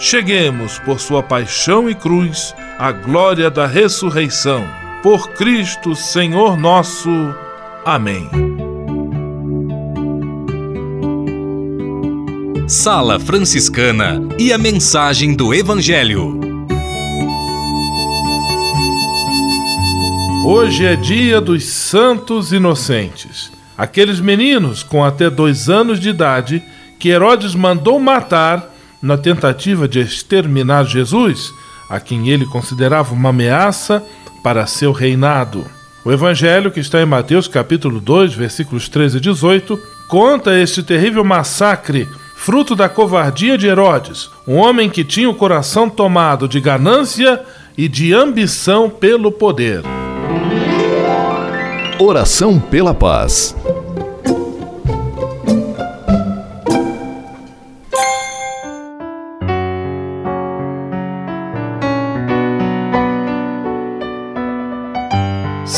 cheguemos, por sua paixão e cruz, à glória da ressurreição. Por Cristo, Senhor nosso. Amém. Sala Franciscana e a mensagem do Evangelho. Hoje é dia dos Santos Inocentes, aqueles meninos com até dois anos de idade que Herodes mandou matar na tentativa de exterminar Jesus, a quem ele considerava uma ameaça para seu reinado. O evangelho, que está em Mateus capítulo 2, versículos 13 e 18, conta este terrível massacre, fruto da covardia de Herodes, um homem que tinha o coração tomado de ganância e de ambição pelo poder. Oração pela paz.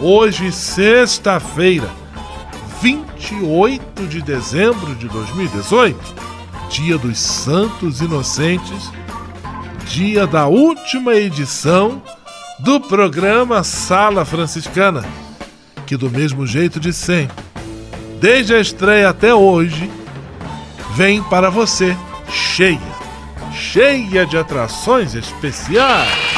Hoje, sexta-feira, 28 de dezembro de 2018, dia dos Santos Inocentes, dia da última edição do programa Sala Franciscana, que do mesmo jeito de sempre desde a estreia até hoje, vem para você cheia, cheia de atrações especiais.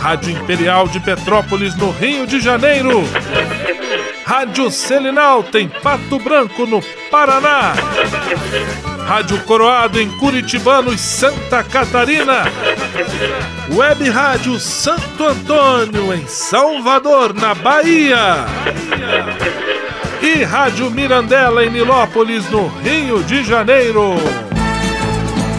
Rádio Imperial de Petrópolis, no Rio de Janeiro. Rádio Selinal tem Pato Branco, no Paraná. Rádio Coroado em Curitibanos, Santa Catarina. Web Rádio Santo Antônio em Salvador, na Bahia. E Rádio Mirandela em Nilópolis, no Rio de Janeiro.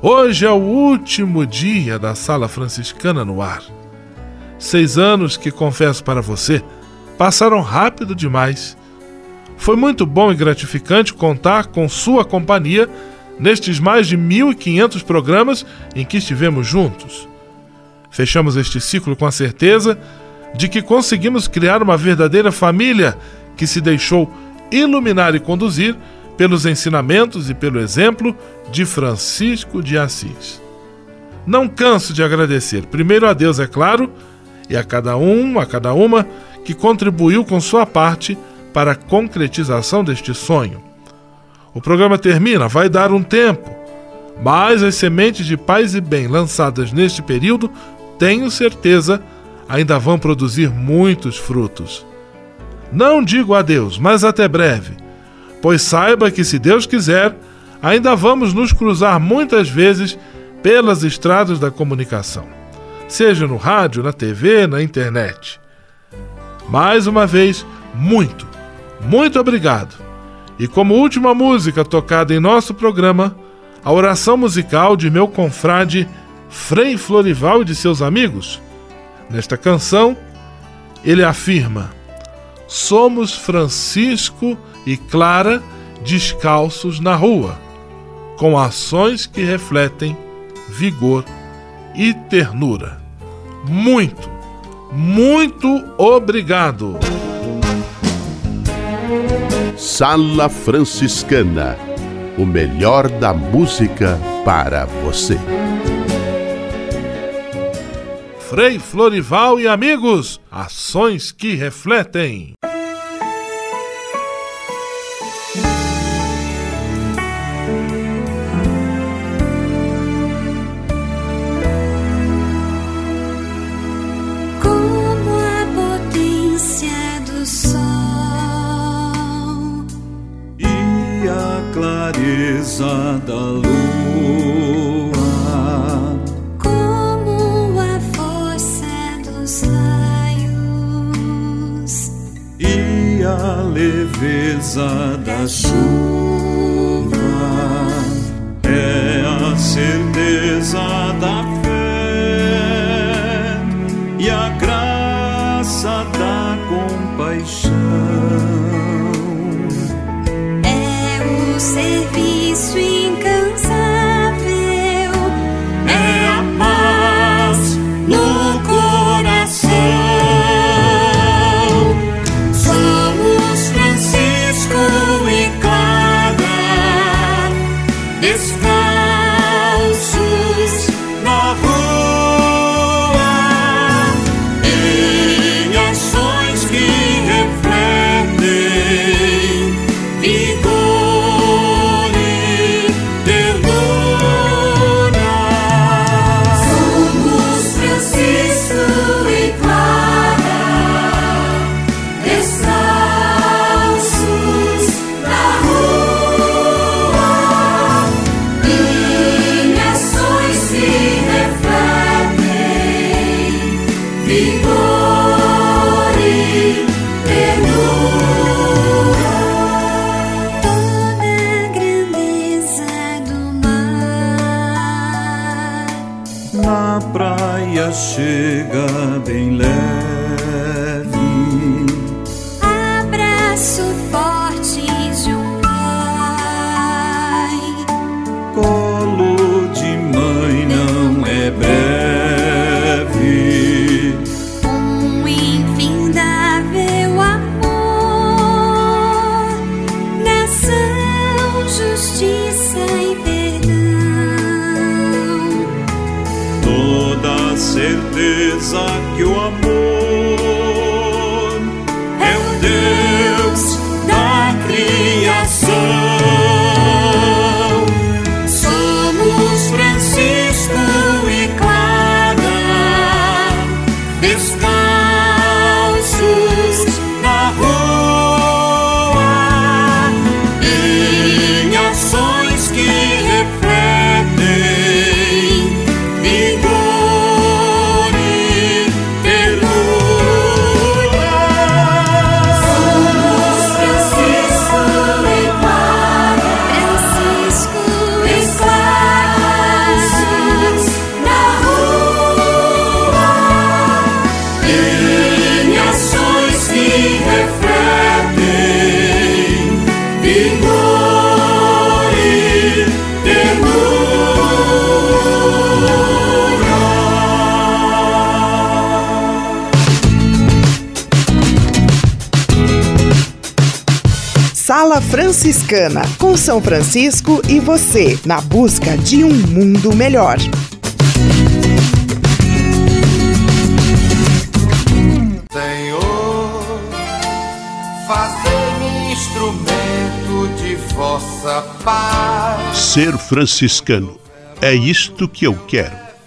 Hoje é o último dia da Sala Franciscana no ar. Seis anos que, confesso para você, passaram rápido demais. Foi muito bom e gratificante contar com sua companhia nestes mais de 1.500 programas em que estivemos juntos. Fechamos este ciclo com a certeza de que conseguimos criar uma verdadeira família que se deixou iluminar e conduzir pelos ensinamentos e pelo exemplo de Francisco de Assis. Não canso de agradecer, primeiro a Deus, é claro, e a cada um, a cada uma que contribuiu com sua parte para a concretização deste sonho. O programa termina, vai dar um tempo, mas as sementes de paz e bem lançadas neste período, tenho certeza, ainda vão produzir muitos frutos. Não digo adeus, mas até breve pois saiba que, se Deus quiser, ainda vamos nos cruzar muitas vezes pelas estradas da comunicação, seja no rádio, na TV, na internet. Mais uma vez, muito, muito obrigado. E como última música tocada em nosso programa, a oração musical de meu confrade Frei Florival e de seus amigos. Nesta canção, ele afirma: Somos Francisco e Clara descalços na rua, com ações que refletem vigor e ternura. Muito, muito obrigado! Sala Franciscana o melhor da música para você. Frei Florival e amigos, ações que refletem. Chega bem leve. Franciscana, com São Francisco e você, na busca de um mundo melhor. Senhor, fazei-me instrumento de vossa paz. Ser franciscano é isto que eu quero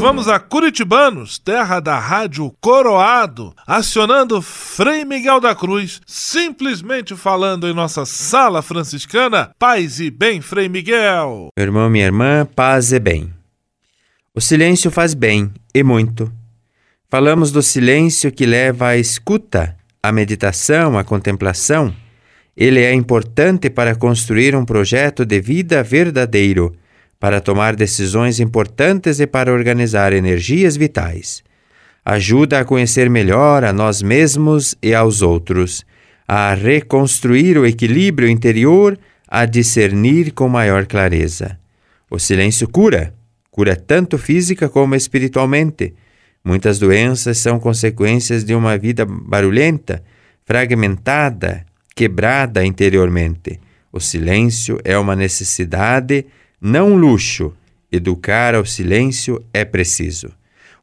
vamos a Curitibanos, terra da rádio Coroado, acionando Frei Miguel da Cruz, simplesmente falando em nossa sala franciscana. Paz e bem, Frei Miguel. Meu irmão, minha irmã, paz e bem. O silêncio faz bem, e muito. Falamos do silêncio que leva à escuta, à meditação, à contemplação. Ele é importante para construir um projeto de vida verdadeiro para tomar decisões importantes e para organizar energias vitais. Ajuda a conhecer melhor a nós mesmos e aos outros, a reconstruir o equilíbrio interior, a discernir com maior clareza. O silêncio cura, cura tanto física como espiritualmente. Muitas doenças são consequências de uma vida barulhenta, fragmentada, quebrada interiormente. O silêncio é uma necessidade não luxo. Educar ao silêncio é preciso.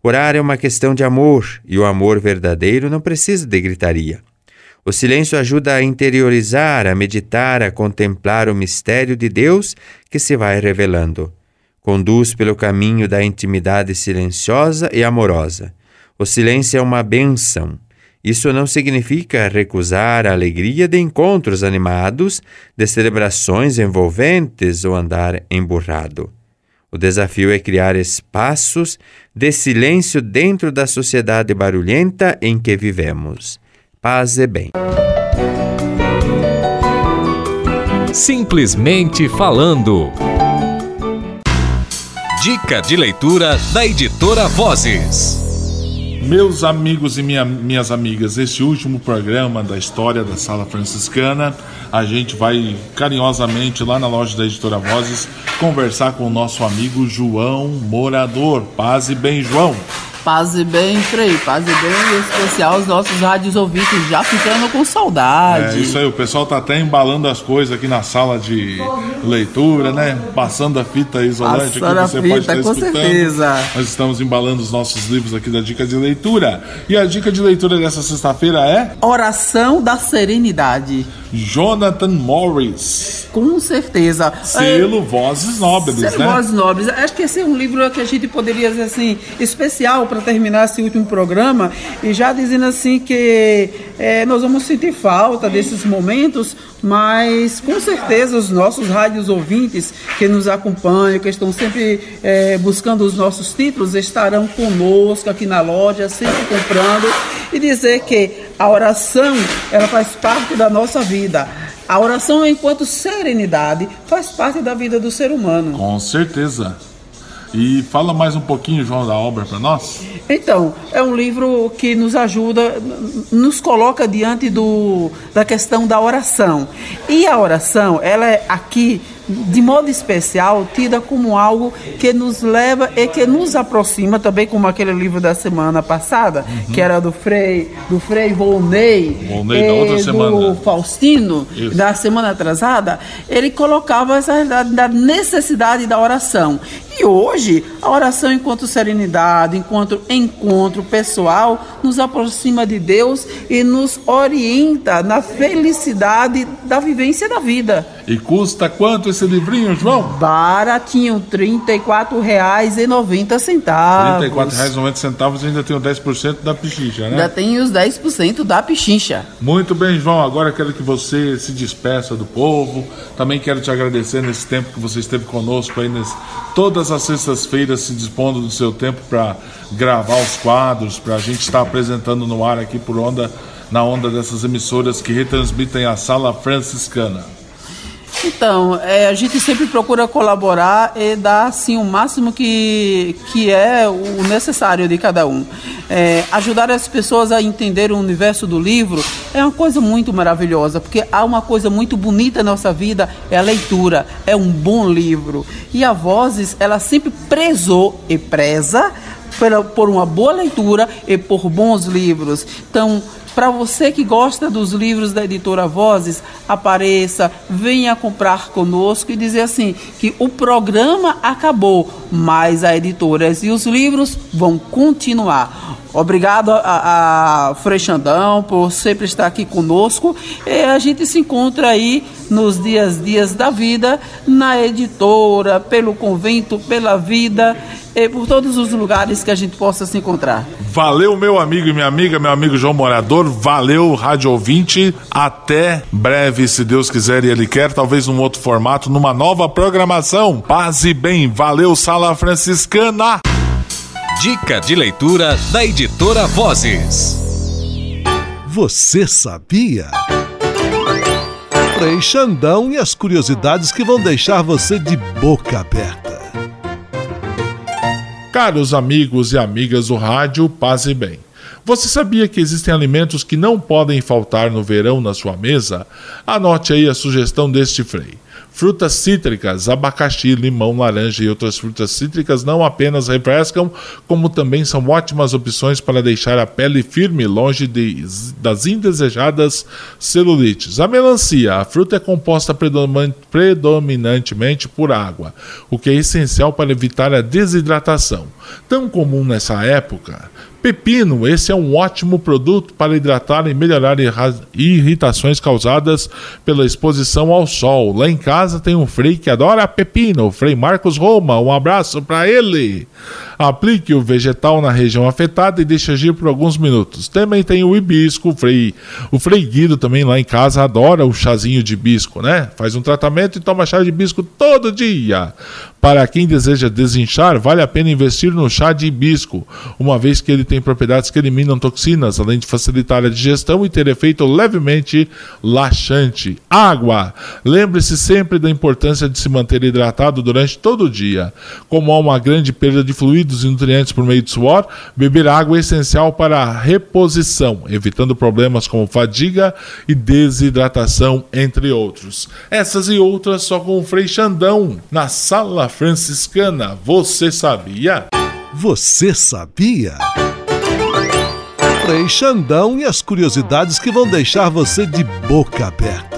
Orar é uma questão de amor, e o amor verdadeiro não precisa de gritaria. O silêncio ajuda a interiorizar, a meditar, a contemplar o mistério de Deus que se vai revelando. Conduz pelo caminho da intimidade silenciosa e amorosa. O silêncio é uma bênção isso não significa recusar a alegria de encontros animados, de celebrações envolventes ou andar emburrado. O desafio é criar espaços de silêncio dentro da sociedade barulhenta em que vivemos. Paz e bem. Simplesmente falando. Dica de leitura da editora Vozes. Meus amigos e minha, minhas amigas, esse último programa da história da Sala Franciscana, a gente vai carinhosamente lá na loja da Editora Vozes conversar com o nosso amigo João Morador. Paz e bem, João. Paz e bem, Frei, paz e bem, em especial os nossos rádios ouvintes já ficando com saudade. É isso aí, o pessoal tá até embalando as coisas aqui na sala de leitura, né? Passando a fita isolante Passando aqui que você a pode fita, estar com escutando. certeza. Nós estamos embalando os nossos livros aqui da dica de leitura. E a dica de leitura dessa sexta-feira é Oração da Serenidade. Jonathan Morris, Com certeza. selo Vozes Nobres, Selo né? Vozes Nobres. Acho que esse é um livro que a gente poderia dizer assim, especial para terminar esse último programa. E já dizendo assim que eh, nós vamos sentir falta desses momentos, mas com certeza os nossos rádios ouvintes que nos acompanham, que estão sempre eh, buscando os nossos títulos, estarão conosco aqui na loja, sempre comprando. E dizer que a oração, ela faz parte da nossa vida. A oração, enquanto serenidade, faz parte da vida do ser humano. Com certeza. E fala mais um pouquinho, João, da obra para nós. Então, é um livro que nos ajuda, nos coloca diante do, da questão da oração. E a oração, ela é aqui, de modo especial, tida como algo que nos leva e que nos aproxima, também como aquele livro da semana passada, que era do Frei, do Frei Volney, Volney, da outra e semana. do Faustino, Isso. da semana atrasada, ele colocava essa realidade da necessidade da oração. E hoje, a oração enquanto serenidade, enquanto encontro pessoal, nos aproxima de Deus e nos orienta na felicidade da vivência da vida. E custa quanto esse livrinho, João? Baratinho, R$ 34,90. R$ 34,90 ainda tem o 10% da pichicha, né? Ainda tem os 10% da pichincha. Muito bem, João. Agora quero que você se despeça do povo. Também quero te agradecer nesse tempo que você esteve conosco aí, nesse, todas as sextas-feiras se dispondo do seu tempo para gravar os quadros, para a gente estar apresentando no ar aqui por onda, na onda dessas emissoras que retransmitem a Sala Franciscana. Então, é, a gente sempre procura colaborar e dar assim, o máximo que, que é o necessário de cada um. É, ajudar as pessoas a entender o universo do livro é uma coisa muito maravilhosa, porque há uma coisa muito bonita na nossa vida, é a leitura, é um bom livro. E a Vozes, ela sempre prezou e preza pela, por uma boa leitura e por bons livros. Então, para você que gosta dos livros da editora Vozes, apareça, venha comprar conosco e dizer assim que o programa acabou, mas a editora e os livros vão continuar. Obrigado a, a Frei Xandão por sempre estar aqui conosco. E a gente se encontra aí nos dias dias da vida, na editora, pelo convento, pela vida, por todos os lugares que a gente possa se encontrar. Valeu, meu amigo e minha amiga, meu amigo João Morador. Valeu, Rádio Ouvinte. Até breve, se Deus quiser e Ele quer, talvez num outro formato, numa nova programação. Paz e bem. Valeu, Sala Franciscana. Dica de leitura da editora Vozes. Você sabia? Frei Xandão e as curiosidades que vão deixar você de boca aberta. Caros amigos e amigas do rádio, paz e bem. Você sabia que existem alimentos que não podem faltar no verão na sua mesa? Anote aí a sugestão deste frei. Frutas cítricas, abacaxi, limão, laranja e outras frutas cítricas não apenas refrescam, como também são ótimas opções para deixar a pele firme longe de, das indesejadas celulites. A melancia, a fruta é composta predomin- predominantemente por água, o que é essencial para evitar a desidratação. Tão comum nessa época. Pepino, esse é um ótimo produto para hidratar e melhorar irritações causadas pela exposição ao sol. Lá em casa tem um frei que adora pepino, frei Marcos Roma. Um abraço para ele. Aplique o vegetal na região afetada e deixe agir por alguns minutos. Também tem o hibisco, o frei, o frei Guido também lá em casa adora o chazinho de hibisco, né? Faz um tratamento e toma chá de hibisco todo dia. Para quem deseja desinchar, vale a pena investir no chá de hibisco, uma vez que ele tem propriedades que eliminam toxinas, além de facilitar a digestão e ter efeito levemente laxante. Água! Lembre-se sempre da importância de se manter hidratado durante todo o dia. Como há uma grande perda de fluidos e nutrientes por meio de suor, beber água é essencial para a reposição, evitando problemas como fadiga e desidratação, entre outros. Essas e outras só com o Frei Xandão, na Sala Franciscana. Você sabia? Você sabia? Frei Xandão e as curiosidades que vão deixar você de boca aberta.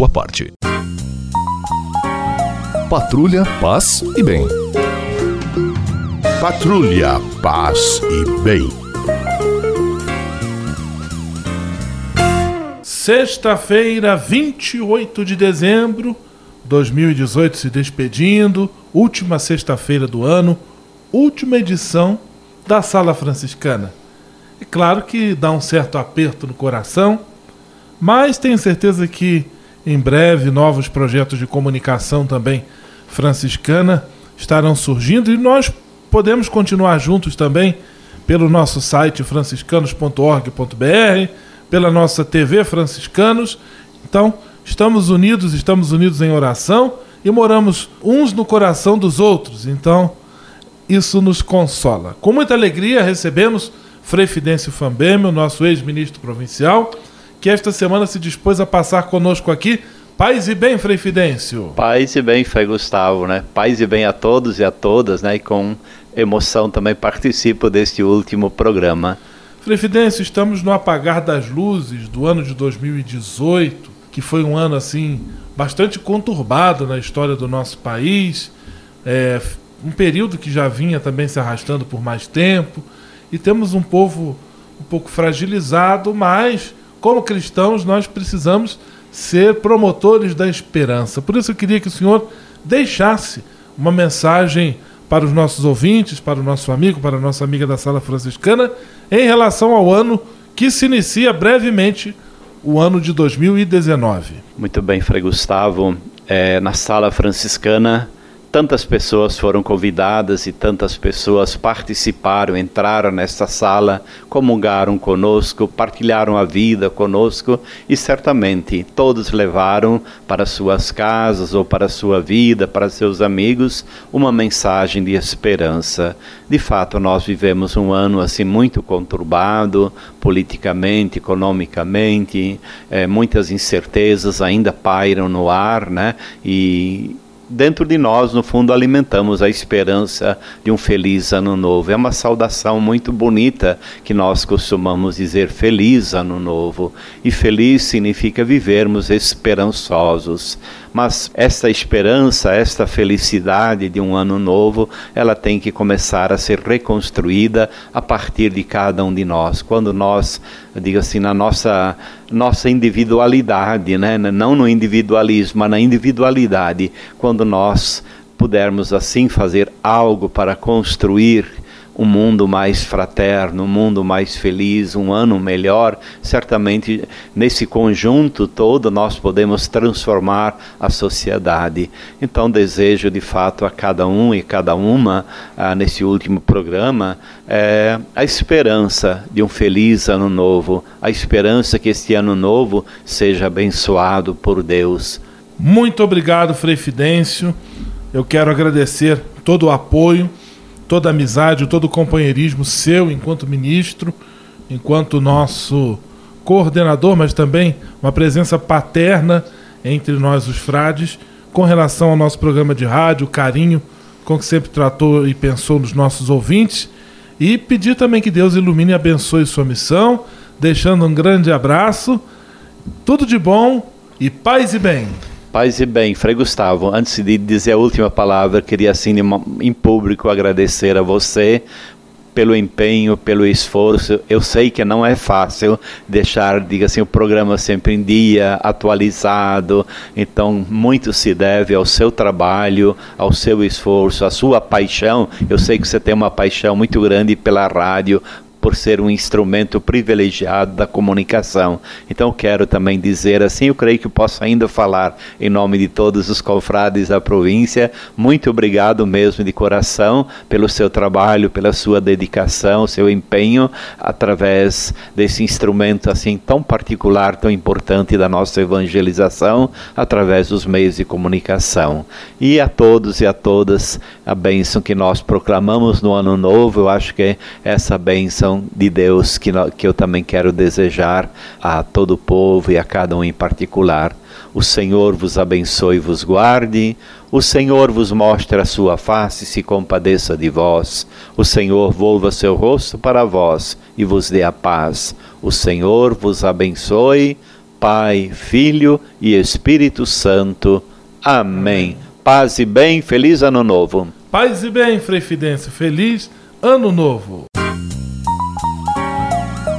sua parte. Patrulha, paz e bem. Patrulha, paz e bem. Sexta-feira, 28 de dezembro 2018, se despedindo, última sexta-feira do ano, última edição da Sala Franciscana. É claro que dá um certo aperto no coração, mas tenho certeza que em breve, novos projetos de comunicação também franciscana estarão surgindo e nós podemos continuar juntos também pelo nosso site franciscanos.org.br, pela nossa TV Franciscanos. Então, estamos unidos, estamos unidos em oração e moramos uns no coração dos outros. Então, isso nos consola. Com muita alegria recebemos Frei Fidêncio Fambeme, o nosso ex-ministro provincial, que esta semana se dispôs a passar conosco aqui. Paz e bem, Frei Fidêncio. Paz e bem, Frei Gustavo, né? Paz e bem a todos e a todas, né? E com emoção também participo deste último programa. Frei Fidêncio, estamos no apagar das luzes do ano de 2018, que foi um ano, assim, bastante conturbado na história do nosso país. É, um período que já vinha também se arrastando por mais tempo. E temos um povo um pouco fragilizado, mas como cristãos, nós precisamos ser promotores da esperança. Por isso eu queria que o senhor deixasse uma mensagem para os nossos ouvintes, para o nosso amigo, para a nossa amiga da Sala Franciscana, em relação ao ano que se inicia brevemente, o ano de 2019. Muito bem, Frei Gustavo. É, na Sala Franciscana tantas pessoas foram convidadas e tantas pessoas participaram, entraram nesta sala, comungaram conosco, partilharam a vida conosco e certamente todos levaram para suas casas ou para sua vida, para seus amigos, uma mensagem de esperança. De fato, nós vivemos um ano assim muito conturbado, politicamente, economicamente, é, muitas incertezas ainda pairam no ar, né? E dentro de nós, no fundo, alimentamos a esperança de um feliz ano novo. É uma saudação muito bonita que nós costumamos dizer feliz ano novo. E feliz significa vivermos esperançosos. Mas esta esperança, esta felicidade de um ano novo, ela tem que começar a ser reconstruída a partir de cada um de nós. Quando nós, diga assim, na nossa nossa individualidade, né? não no individualismo, mas na individualidade, quando nós pudermos assim fazer algo para construir um mundo mais fraterno, um mundo mais feliz, um ano melhor, certamente nesse conjunto todo nós podemos transformar a sociedade. Então desejo de fato a cada um e cada uma ah, nesse último programa é, a esperança de um feliz ano novo, a esperança que este ano novo seja abençoado por Deus. Muito obrigado, Frei Fidêncio. Eu quero agradecer todo o apoio toda a amizade, todo o companheirismo seu enquanto ministro, enquanto nosso coordenador, mas também uma presença paterna entre nós, os frades, com relação ao nosso programa de rádio, o carinho com que sempre tratou e pensou nos nossos ouvintes. E pedir também que Deus ilumine e abençoe sua missão, deixando um grande abraço. Tudo de bom e paz e bem. Paz e bem, Frei Gustavo, antes de dizer a última palavra, queria assim em público agradecer a você pelo empenho, pelo esforço. Eu sei que não é fácil deixar, diga assim, o programa sempre em dia, atualizado. Então, muito se deve ao seu trabalho, ao seu esforço, à sua paixão. Eu sei que você tem uma paixão muito grande pela rádio, por ser um instrumento privilegiado da comunicação. Então quero também dizer assim, eu creio que posso ainda falar em nome de todos os confrades da província. Muito obrigado mesmo de coração pelo seu trabalho, pela sua dedicação, seu empenho através desse instrumento assim tão particular, tão importante da nossa evangelização através dos meios de comunicação. E a todos e a todas a bênção que nós proclamamos no ano novo, eu acho que essa bênção de Deus que, que eu também quero desejar a todo o povo e a cada um em particular. O Senhor vos abençoe e vos guarde. O Senhor vos mostre a sua face e se compadeça de vós. O Senhor volva seu rosto para vós e vos dê a paz. O Senhor vos abençoe. Pai, Filho e Espírito Santo. Amém. Paz e bem, feliz ano novo. Paz e bem, Frei Fidêncio, feliz ano novo.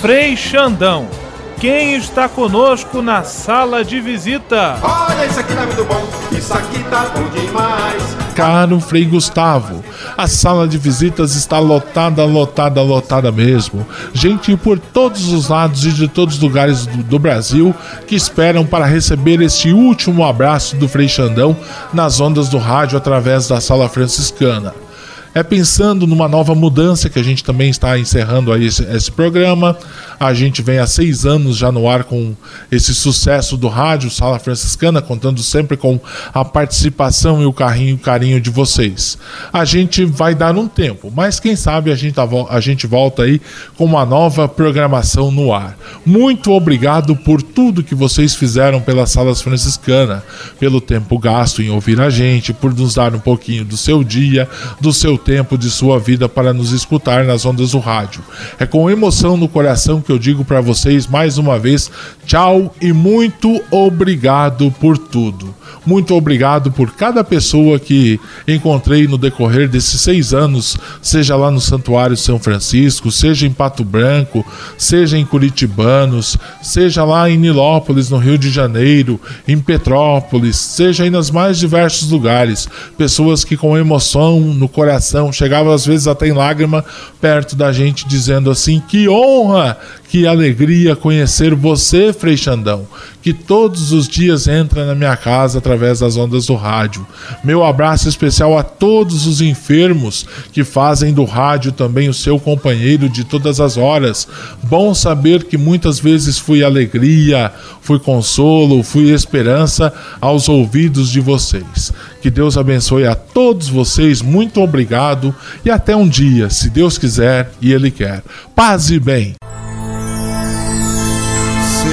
Frei Xandão, quem está conosco na sala de visita? Olha, isso aqui tá muito bom, isso aqui tá bom demais. Caro Frei Gustavo, a sala de visitas está lotada, lotada, lotada mesmo. Gente por todos os lados e de todos os lugares do, do Brasil que esperam para receber este último abraço do Frei Xandão nas ondas do rádio através da sala franciscana é pensando numa nova mudança que a gente também está encerrando aí esse, esse, programa. A gente vem há seis anos já no ar com esse sucesso do rádio Sala Franciscana, contando sempre com a participação e o carinho, o carinho de vocês. A gente vai dar um tempo, mas quem sabe a gente, tá a gente volta aí com uma nova programação no ar. Muito obrigado por tudo que vocês fizeram pelas Salas Franciscana, pelo tempo gasto em ouvir a gente, por nos dar um pouquinho do seu dia, do seu tempo de sua vida para nos escutar nas ondas do rádio. É com emoção no coração que eu digo para vocês mais uma vez tchau e muito obrigado por tudo. Muito obrigado por cada pessoa que encontrei no decorrer desses seis anos, seja lá no Santuário São Francisco, seja em Pato Branco, seja em Curitibanos, seja lá em Nilópolis, no Rio de Janeiro, em Petrópolis, seja aí nos mais diversos lugares. Pessoas que com emoção no coração chegavam às vezes até em lágrima perto da gente, dizendo assim: que honra, que alegria conhecer você, Frei Xandão, que todos os dias entra na minha casa através das ondas do rádio. Meu abraço especial a todos os enfermos que fazem do rádio também o seu companheiro de todas as horas. Bom saber que muitas vezes fui alegria, fui consolo, fui esperança aos ouvidos de vocês. Que Deus abençoe a todos vocês, muito obrigado e até um dia, se Deus quiser e Ele quer. Paz e bem.